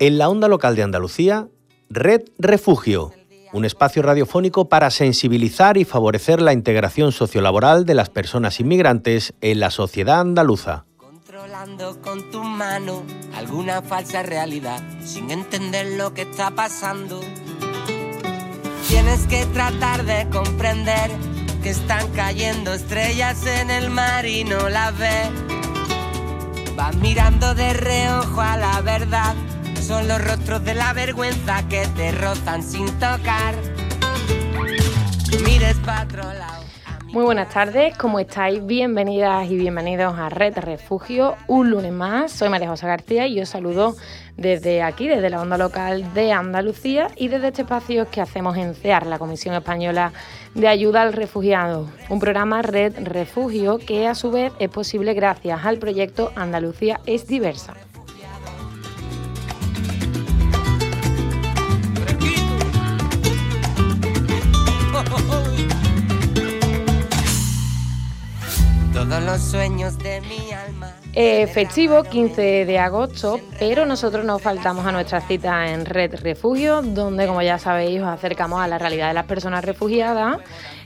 En la onda local de Andalucía, Red Refugio, un espacio radiofónico para sensibilizar y favorecer la integración sociolaboral de las personas inmigrantes en la sociedad andaluza. Controlando con tu mano alguna falsa realidad sin entender lo que está pasando. Tienes que tratar de comprender que están cayendo estrellas en el mar y no las ves. Vas mirando de reojo a la verdad son los rostros de la vergüenza que te rozan sin tocar. Mires Muy buenas tardes, ¿cómo estáis? Bienvenidas y bienvenidos a Red Refugio, un lunes más. Soy María José García y os saludo desde aquí, desde la onda local de Andalucía y desde este espacio que hacemos en CEAR, la Comisión Española de Ayuda al Refugiado, un programa Red Refugio que a su vez es posible gracias al proyecto Andalucía es diversa. Todos los sueños de mi alma. Eh, festivo 15 de agosto, pero nosotros nos faltamos a nuestra cita en Red Refugio, donde como ya sabéis os acercamos a la realidad de las personas refugiadas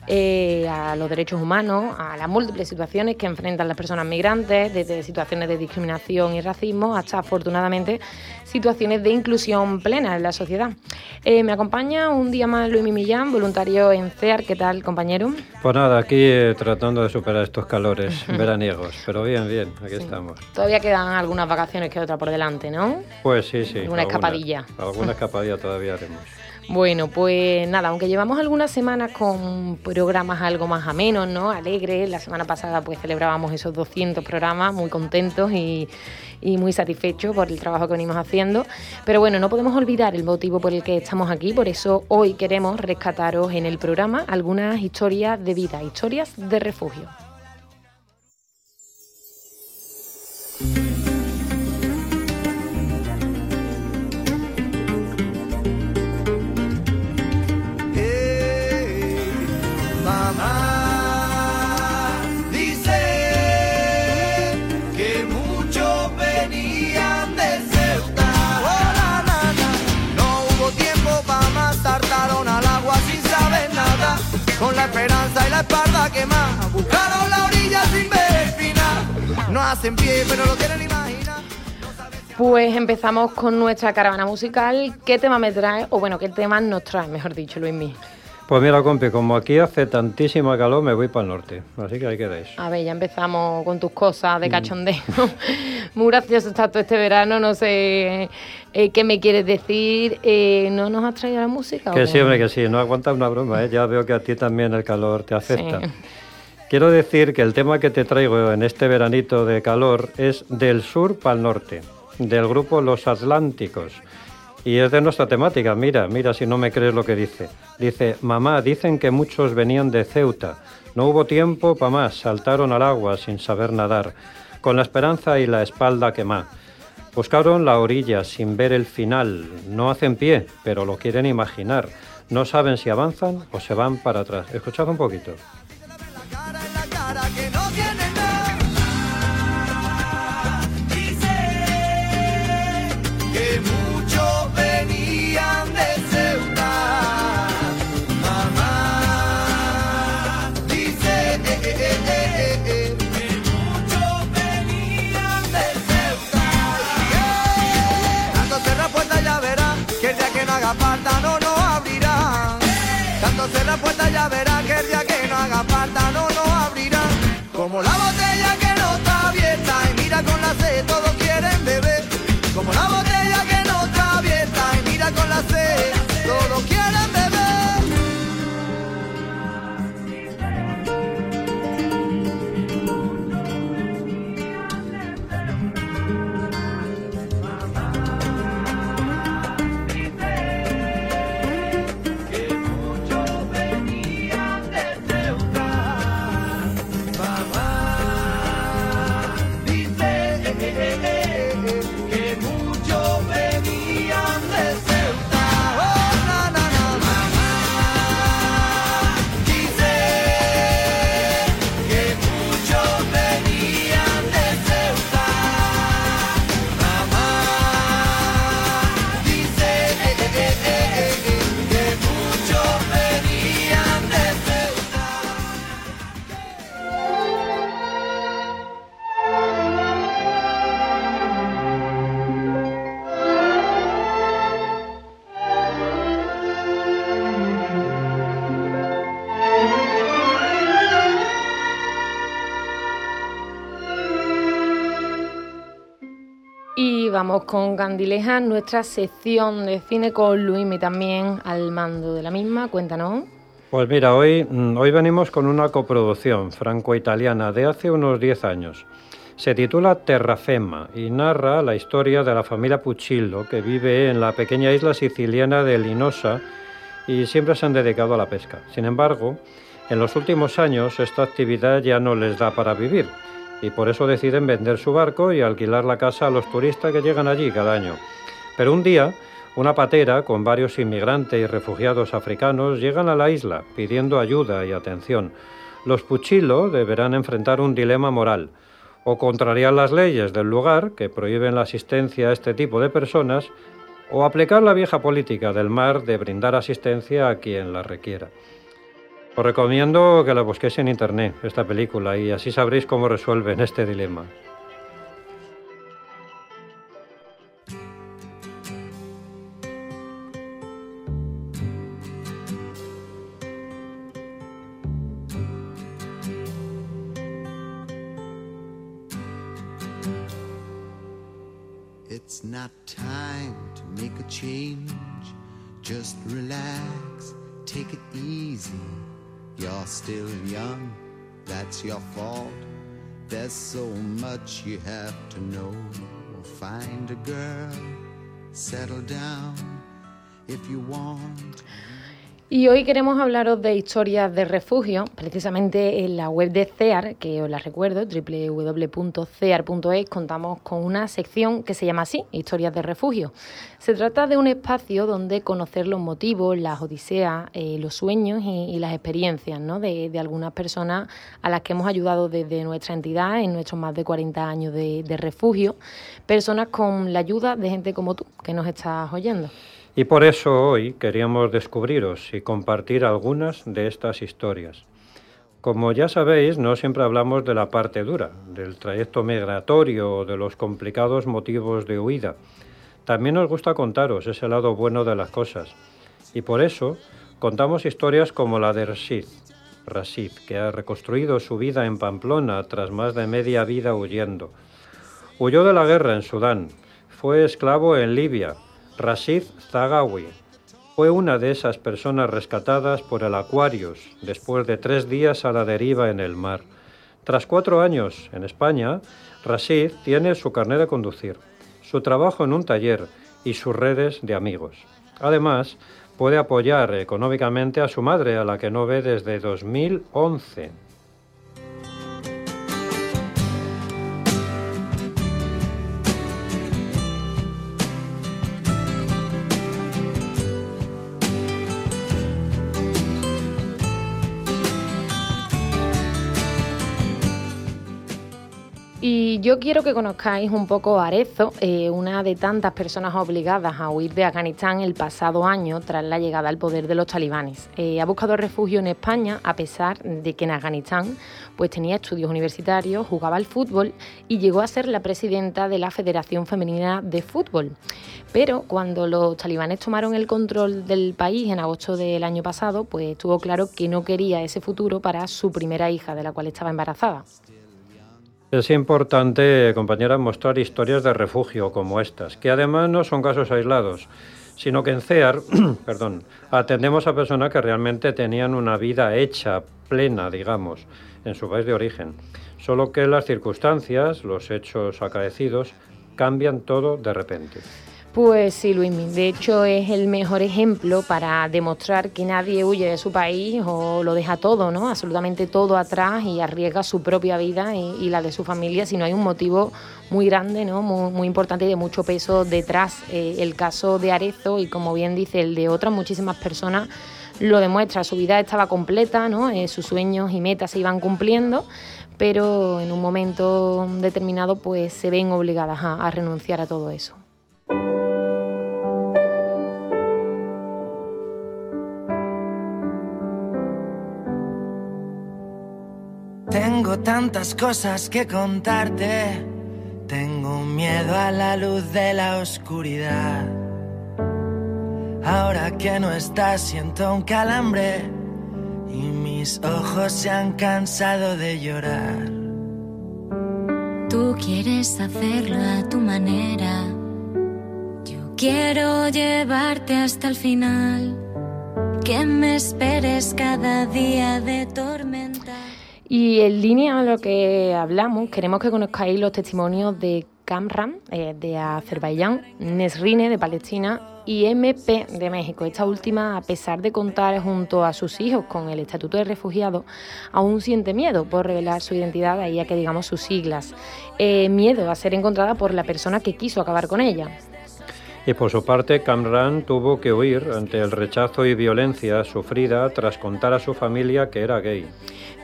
eh, a los derechos humanos, a las múltiples situaciones que enfrentan las personas migrantes, desde situaciones de discriminación y racismo hasta, afortunadamente, situaciones de inclusión plena en la sociedad. Eh, me acompaña un día más Luis Millán, voluntario en CEAR. ¿Qué tal, compañero? Pues nada, aquí eh, tratando de superar estos calores veraniegos, pero bien, bien, aquí estamos. Todavía quedan algunas vacaciones que otra por delante, ¿no? Pues sí, sí. Una escapadilla. Alguna escapadilla todavía haremos. Bueno, pues nada, aunque llevamos algunas semanas con programas algo más amenos, ¿no? Alegres. La semana pasada pues celebrábamos esos 200 programas, muy contentos y, y muy satisfechos por el trabajo que venimos haciendo. Pero bueno, no podemos olvidar el motivo por el que estamos aquí, por eso hoy queremos rescataros en el programa algunas historias de vida, historias de refugio. Buscaron la orilla sin ver final. No hacen pie, pero lo quieren imaginar. Pues empezamos con nuestra caravana musical. ¿Qué tema me trae? O bueno, ¿qué tema nos trae, mejor dicho, Luismi? Pues mira, compi, como aquí hace tantísima calor, me voy para el norte. Así que ahí quedáis. A ver, ya empezamos con tus cosas de mm. cachondeo. Muy gracioso está todo este verano, no sé eh, qué me quieres decir. Eh, ¿No nos has traído la música? Que sí, hombre, que sí. No aguanta una broma, ¿eh? Ya veo que a ti también el calor te afecta. Quiero decir que el tema que te traigo en este veranito de calor es del sur para el norte, del grupo Los Atlánticos. Y es de nuestra temática, mira, mira si no me crees lo que dice. Dice, mamá, dicen que muchos venían de Ceuta. No hubo tiempo para más, saltaron al agua sin saber nadar, con la esperanza y la espalda quemada. Buscaron la orilla sin ver el final. No hacen pie, pero lo quieren imaginar. No saben si avanzan o se van para atrás. Escuchad un poquito. hace todo vamos con Candileja, nuestra sección de cine con Luismi también al mando de la misma. Cuéntanos. Pues mira, hoy, mm, hoy venimos con una coproducción franco-italiana de hace unos 10 años. Se titula Terrafema y narra la historia de la familia Puccillo que vive en la pequeña isla siciliana de Linosa y siempre se han dedicado a la pesca. Sin embargo, en los últimos años esta actividad ya no les da para vivir y por eso deciden vender su barco y alquilar la casa a los turistas que llegan allí cada año. Pero un día, una patera con varios inmigrantes y refugiados africanos llegan a la isla pidiendo ayuda y atención. Los Puchilo deberán enfrentar un dilema moral o contrariar las leyes del lugar que prohíben la asistencia a este tipo de personas o aplicar la vieja política del mar de brindar asistencia a quien la requiera. Os recomiendo que la busquéis en internet, esta película, y así sabréis cómo resuelven este dilema. It's not time to make a change. Just relax, take it easy. You're still young, that's your fault. There's so much you have to know. Find a girl, settle down if you want. Y hoy queremos hablaros de historias de refugio, precisamente en la web de CEAR, que os la recuerdo, www.cear.es, contamos con una sección que se llama así, Historias de refugio. Se trata de un espacio donde conocer los motivos, las odiseas, eh, los sueños y, las experiencias de, algunas personas a las que hemos ayudado desde nuestra entidad en nuestros más de 40 años de, de refugio, personas con la ayuda de gente como tú, que nos estás oyendo. Y por eso hoy queríamos descubriros y compartir algunas de estas historias. Como ya sabéis, no siempre hablamos de la parte dura, del trayecto migratorio o de los complicados motivos de huida. También nos gusta contaros ese lado bueno de las cosas. Y por eso contamos historias como la de Rashid, Rashid, que ha reconstruido su vida en Pamplona tras más de media vida huyendo. Huyó de la guerra en Sudán, fue esclavo en Libia, Rashid Zagawi fue una de esas personas rescatadas por el Aquarius después de tres días a la deriva en el mar. Tras cuatro años en España, Rashid tiene su carnet de conducir, su trabajo en un taller y sus redes de amigos. Además, puede apoyar económicamente a su madre, a la que no ve desde 2011. Yo quiero que conozcáis un poco a Arezo, eh, una de tantas personas obligadas a huir de Afganistán el pasado año tras la llegada al poder de los talibanes. Eh, ha buscado refugio en España a pesar de que en Afganistán pues, tenía estudios universitarios, jugaba al fútbol y llegó a ser la presidenta de la Federación Femenina de Fútbol. Pero cuando los talibanes tomaron el control del país en agosto del año pasado, pues estuvo claro que no quería ese futuro para su primera hija, de la cual estaba embarazada. Es importante, compañeras, mostrar historias de refugio como estas, que además no son casos aislados, sino que en CEAR perdón, atendemos a personas que realmente tenían una vida hecha, plena, digamos, en su país de origen. Solo que las circunstancias, los hechos acaecidos, cambian todo de repente. Pues sí, Luis, de hecho es el mejor ejemplo para demostrar que nadie huye de su país o lo deja todo, ¿no? Absolutamente todo atrás y arriesga su propia vida y, la de su familia si no hay un motivo muy grande, ¿no? Muy, importante y de mucho peso detrás. Eh, el caso de Arezo y como bien dice el de otras muchísimas personas lo demuestra. Su vida estaba completa, ¿no? Eh, sus sueños y metas se iban cumpliendo, pero en un momento determinado pues se ven obligadas a renunciar a todo eso. Tantas cosas que contarte. Tengo miedo a la luz de la oscuridad. Ahora que no estás, siento un calambre. Y mis ojos se han cansado de llorar. Tú quieres hacerlo a tu manera. Quiero llevarte hasta el final, que me esperes cada día de tormenta. Y en línea a lo que hablamos, queremos que conozcáis los testimonios de Kamran, eh, de Azerbaiyán, Nesrine, de Palestina, y MP de México. Esta última, a pesar de contar junto a sus hijos con el Estatuto de Refugiado, aún siente miedo por revelar su identidad, ahí a que digamos sus siglas. Eh, miedo a ser encontrada por la persona que quiso acabar con ella. Y por su parte, Kamran tuvo que huir ante el rechazo y violencia sufrida tras contar a su familia que era gay.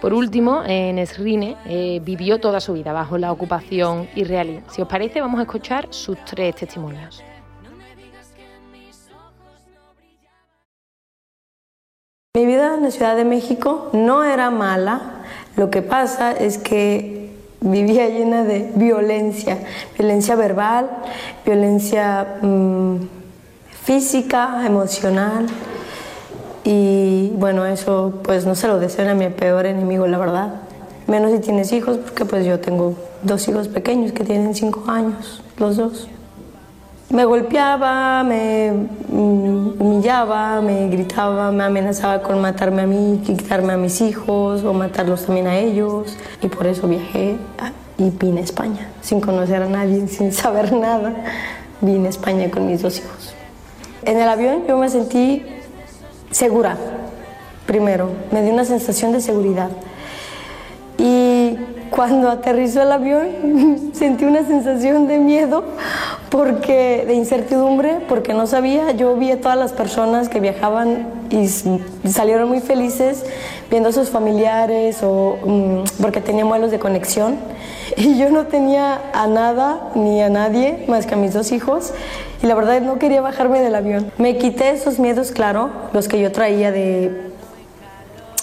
Por último, Nesrine eh, vivió toda su vida bajo la ocupación israelí. Si os parece, vamos a escuchar sus tres testimonios. Mi vida en la Ciudad de México no era mala, lo que pasa es que vivía llena de violencia, violencia verbal, violencia mm, física, emocional. Y bueno, eso pues no se lo deseo a mi peor enemigo, la verdad. Menos si tienes hijos, porque pues yo tengo dos hijos pequeños que tienen cinco años, los dos. Me golpeaba, me mm, humillaba, me gritaba, me amenazaba con matarme a mí, quitarme a mis hijos o matarlos también a ellos. Y por eso viajé y vine a España, sin conocer a nadie, sin saber nada. Vine a España con mis dos hijos. En el avión yo me sentí segura, primero, me dio una sensación de seguridad. Y cuando aterrizó el avión sentí una sensación de miedo, porque de incertidumbre, porque no sabía. Yo vi a todas las personas que viajaban y salieron muy felices viendo a sus familiares o mm, porque tenían vuelos de conexión. Y yo no tenía a nada ni a nadie más que a mis dos hijos. Y la verdad no quería bajarme del avión. Me quité esos miedos, claro, los que yo traía de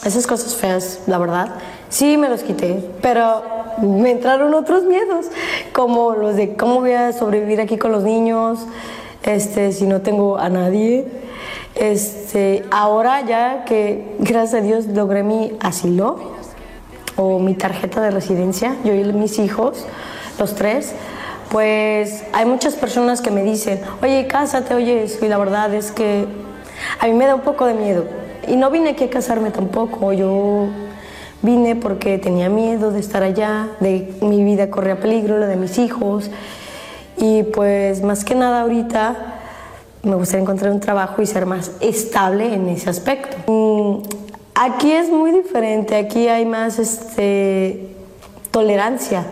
esas cosas feas, la verdad. Sí, me los quité, pero me entraron otros miedos, como los de cómo voy a sobrevivir aquí con los niños, este, si no tengo a nadie. Este, ahora ya que gracias a Dios logré mi asilo o mi tarjeta de residencia, yo y mis hijos, los tres, pues hay muchas personas que me dicen, oye, cásate, oye, eso, y la verdad es que a mí me da un poco de miedo. Y no vine aquí a casarme tampoco, yo Vine porque tenía miedo de estar allá, de mi vida corría peligro, la de mis hijos. Y pues más que nada ahorita me gustaría encontrar un trabajo y ser más estable en ese aspecto. Aquí es muy diferente, aquí hay más este, tolerancia.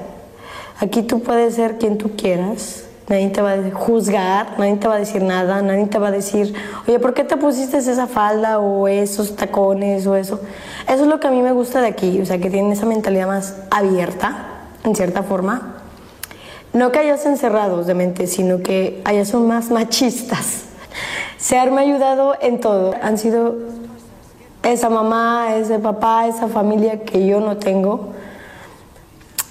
Aquí tú puedes ser quien tú quieras, nadie te va a juzgar, nadie te va a decir nada, nadie te va a decir, oye, ¿por qué te pusiste esa falda o esos tacones o eso? Eso es lo que a mí me gusta de aquí, o sea, que tienen esa mentalidad más abierta, en cierta forma. No que hayas encerrados de mente, sino que hayas son más machistas. Se han ayudado en todo. Han sido esa mamá, ese papá, esa familia que yo no tengo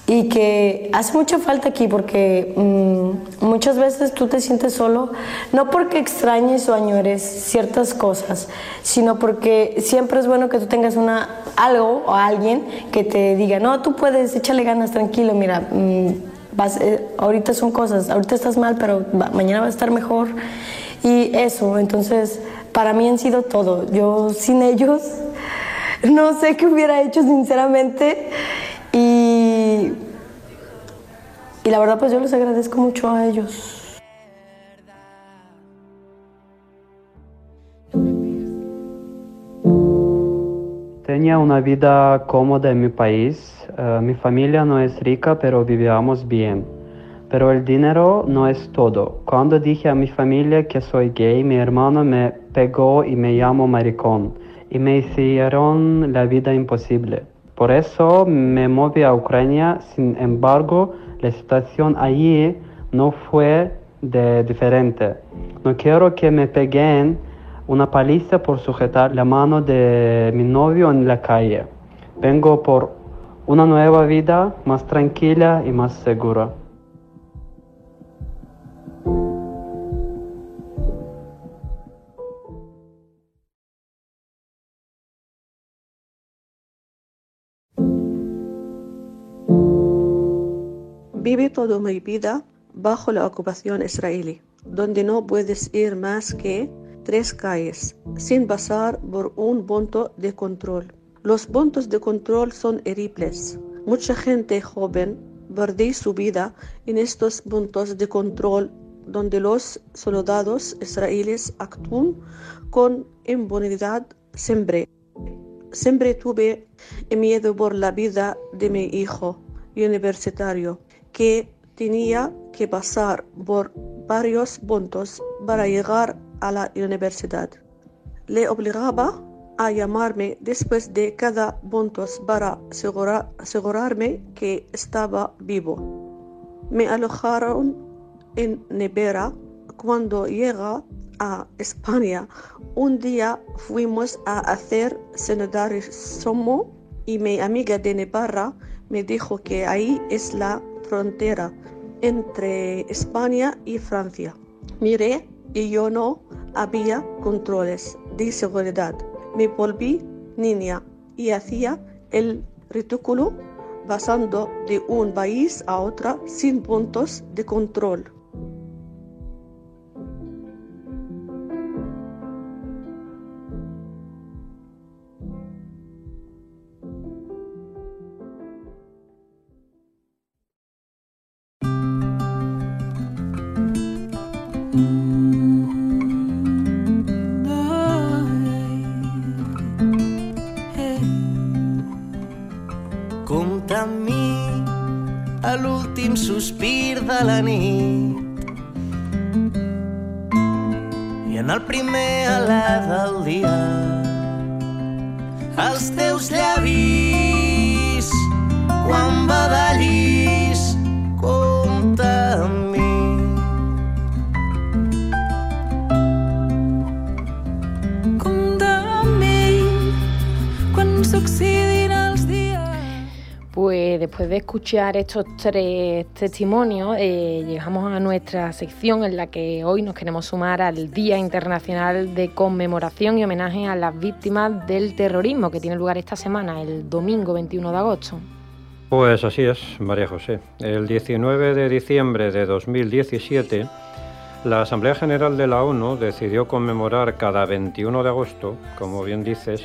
y que hace mucha falta aquí porque mm, muchas veces tú te sientes solo, no porque extrañes o añores ciertas cosas, sino porque siempre es bueno que tú tengas una, algo o alguien que te diga, no, tú puedes, échale ganas, tranquilo, mira, mm, vas, eh, ahorita son cosas, ahorita estás mal, pero mañana va a estar mejor. Y eso, entonces, para mí han sido todo. Yo sin ellos no sé qué hubiera hecho sinceramente. Y, y la verdad pues yo les agradezco mucho a ellos. Tenía una vida cómoda en mi país. Uh, mi familia no es rica, pero vivíamos bien. Pero el dinero no es todo. Cuando dije a mi familia que soy gay, mi hermano me pegó y me llamó maricón. Y me hicieron la vida imposible. Por eso me moví a Ucrania, sin embargo, la situación allí no fue de diferente. No quiero que me peguen una paliza por sujetar la mano de mi novio en la calle. Vengo por una nueva vida más tranquila y más segura. Toda mi vida bajo la ocupación israelí. donde no puedes ir más que tres calles sin pasar por un punto de control. Los puntos de control son horribles. Mucha gente joven perdió su vida en estos puntos de control donde los soldados israelíes actúan con impunidad siempre. Siempre tuve miedo por la vida de mi hijo universitario, que tenía que pasar por varios puntos para llegar a la universidad. Le obligaba a llamarme después de cada punto para asegurarme que estaba vivo. Me alojaron en Nevera cuando llega a España. Un día fuimos a hacer somo y mi amiga de Nevarra me dijo que ahí es la frontera entre España y Francia. Miré y yo no había controles de seguridad. Me volví niña y hacía el ridículo pasando de un país a otro sin puntos de control. De escuchar estos tres testimonios, eh, llegamos a nuestra sección en la que hoy nos queremos sumar al Día Internacional de Conmemoración y Homenaje a las Víctimas del Terrorismo, que tiene lugar esta semana, el domingo 21 de agosto. Pues así es, María José. El 19 de diciembre de 2017, la Asamblea General de la ONU decidió conmemorar cada 21 de agosto, como bien dices,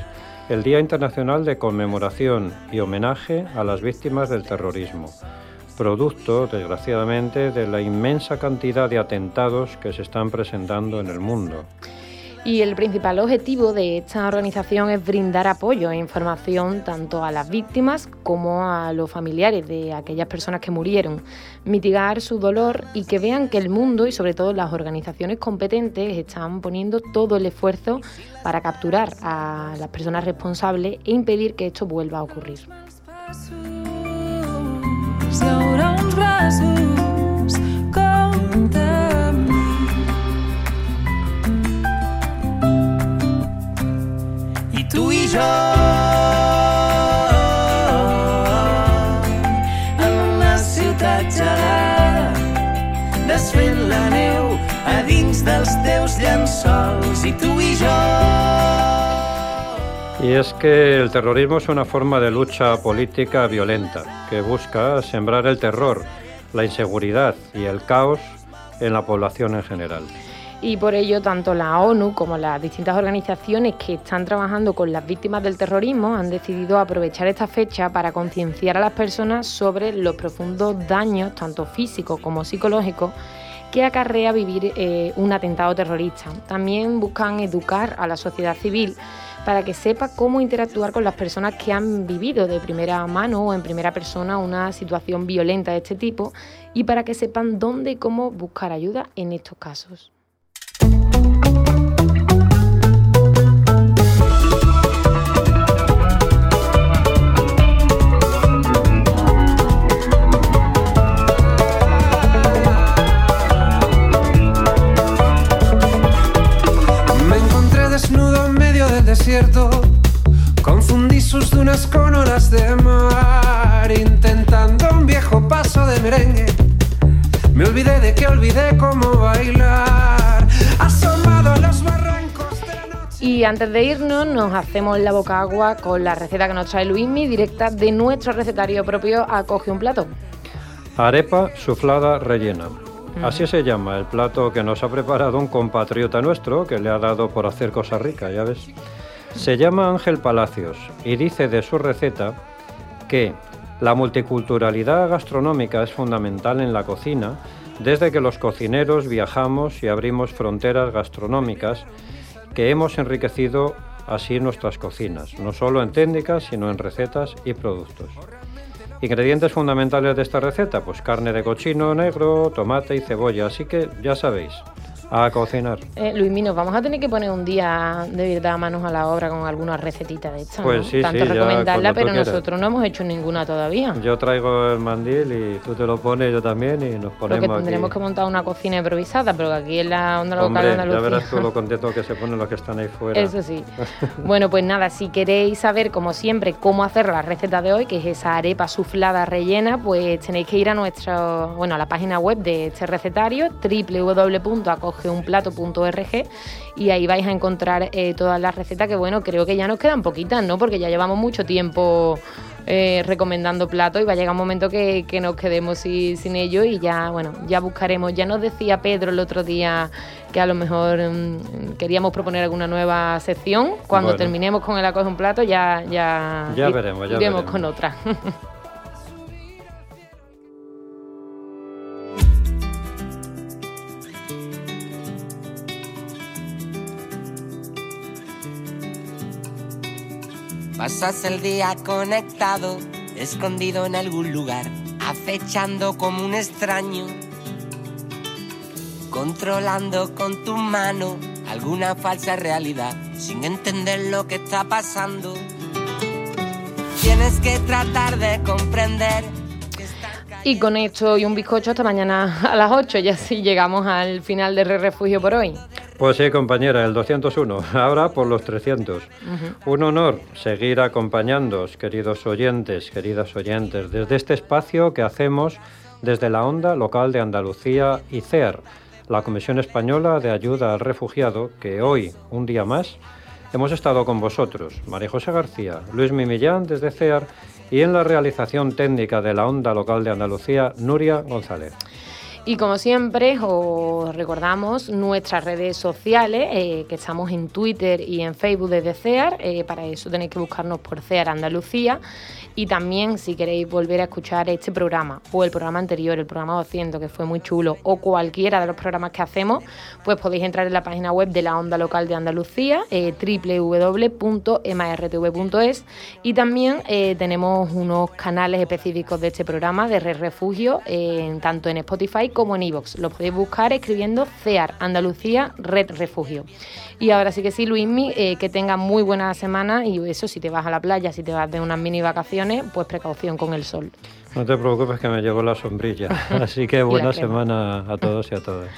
el Día Internacional de Conmemoración y Homenaje a las Víctimas del Terrorismo, producto, desgraciadamente, de la inmensa cantidad de atentados que se están presentando en el mundo. Y el principal objetivo de esta organización es brindar apoyo e información tanto a las víctimas como a los familiares de aquellas personas que murieron, mitigar su dolor y que vean que el mundo y sobre todo las organizaciones competentes están poniendo todo el esfuerzo para capturar a las personas responsables e impedir que esto vuelva a ocurrir. Tu i jo. En una ciutat gelada desfent la neu a dins dels teus llençols i tu i jo. Y es que el terrorismo es una forma de lucha política violenta que busca sembrar el terror, la inseguridad y el caos en la población en general y por ello tanto la ONU como las distintas organizaciones que están trabajando con las víctimas del terrorismo han decidido aprovechar esta fecha para concienciar a las personas sobre los profundos daños, tanto físicos como psicológicos, que acarrea vivir eh, un atentado terrorista. También buscan educar a la sociedad civil para que sepa cómo interactuar con las personas que han vivido de primera mano o en primera persona una situación violenta de este tipo y para que sepan dónde y cómo buscar ayuda en estos casos. Desierto, confundí sus dunas con olas de mar, intentando un viejo paso de merengue. Me olvidé de que olvidé cómo bailar. Asomado a los barrancos de noche. Y antes de irnos, nos hacemos la boca agua con la receta que nos trae Luismi, directa de nuestro recetario propio Acoge un plato. Arepa suflada rellena. Así se llama el plato que nos ha preparado un compatriota nuestro que le ha dado por hacer cosas ricas, ya ves. Se llama Ángel Palacios y dice de su receta que la multiculturalidad gastronómica es fundamental en la cocina desde que los cocineros viajamos y abrimos fronteras gastronómicas que hemos enriquecido así nuestras cocinas, no solo en técnicas, sino en recetas y productos. Ingredientes fundamentales de esta receta, pues carne de cochino negro, tomate y cebolla, así que ya sabéis, a cocinar. Eh, Luis nos vamos a tener que poner un día de verdad manos a la obra con alguna recetita de esta. Pues sí, Tanto sí, recomendarla, pero nosotros no hemos hecho ninguna todavía. Yo traigo el mandil y tú te lo pones, yo también, y nos ponemos. Porque tendremos que montar una cocina improvisada, pero aquí en la onda local Hombre, de Andalucía. Ya verás tú lo contento que se ponen los que están ahí fuera. Eso sí. bueno, pues nada, si queréis saber, como siempre, cómo hacer la receta de hoy, que es esa arepa suflada rellena, pues tenéis que ir a nuestro, bueno, a la página web de este recetario, www.acogeunplato.org y ahí vais a encontrar eh, todas las recetas que, bueno, creo que ya nos quedan poquitas, ¿no? Porque ya llevamos mucho tiempo eh, recomendando platos y va a llegar un momento que, que nos quedemos sin, sin ello y ya, bueno, ya buscaremos. Ya nos decía Pedro el otro día que a lo mejor mm, queríamos proponer alguna nueva sección. Cuando Bueno. terminemos con el acoge un plato ya, ya, veremos, ya iremos veremos. con otra. Pasas el día conectado, escondido en algún lugar, acechando como un extraño, controlando con tu mano alguna falsa realidad, sin entender lo que está pasando. Tienes que tratar de comprender. y con esto y un bizcocho hasta mañana a las 8, ya así llegamos al final de Re Refugio por hoy. Pues sí, compañera, el 201. Ahora por los 300. Ujú. Un honor seguir acompañándoos, queridos oyentes, queridas oyentes, desde este espacio que hacemos desde la onda local de Andalucía y CEAR, la Comisión Española de Ayuda al Refugiado, que hoy, un día más, hemos estado con vosotros, María José García, Luis Mimillán desde CEAR y en la realización técnica de la onda local de Andalucía, Nuria González. Y como siempre, os recordamos nuestras redes sociales, eh, que estamos en Twitter y en Facebook desde CEAR. eh, para eso tenéis que buscarnos por CEAR Andalucía. Y también, si queréis volver a escuchar este programa o el programa anterior, el programa 200, que fue muy chulo, o cualquiera de los programas que hacemos, pues podéis entrar en la página web de la Onda Local de Andalucía, eh, www.emartv.es. Y también eh, tenemos unos canales específicos de este programa de Red Refugio, eh, tanto en Spotify como en iVoox. Lo podéis buscar escribiendo CEAR Andalucía Red Refugio. Y ahora sí que sí, Luismi, eh, que tengas muy buena semana y eso, si te vas a la playa, si te vas de unas mini vacaciones, pues precaución con el sol. No te preocupes que me llevo la sombrilla. Así que buena semana a todos y a todas.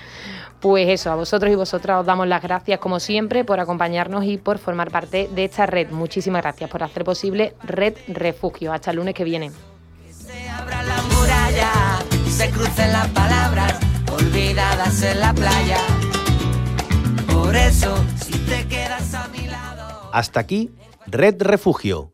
Pues eso, a vosotros y vosotras os damos las gracias como siempre por acompañarnos y por formar parte de esta red. Muchísimas gracias por hacer posible Red Refugio. Hasta el lunes que viene. la muralla y se crucen las palabras olvidadas en la playa. Por eso, si te quedas a mi lado. Hasta aquí, Red Refugio,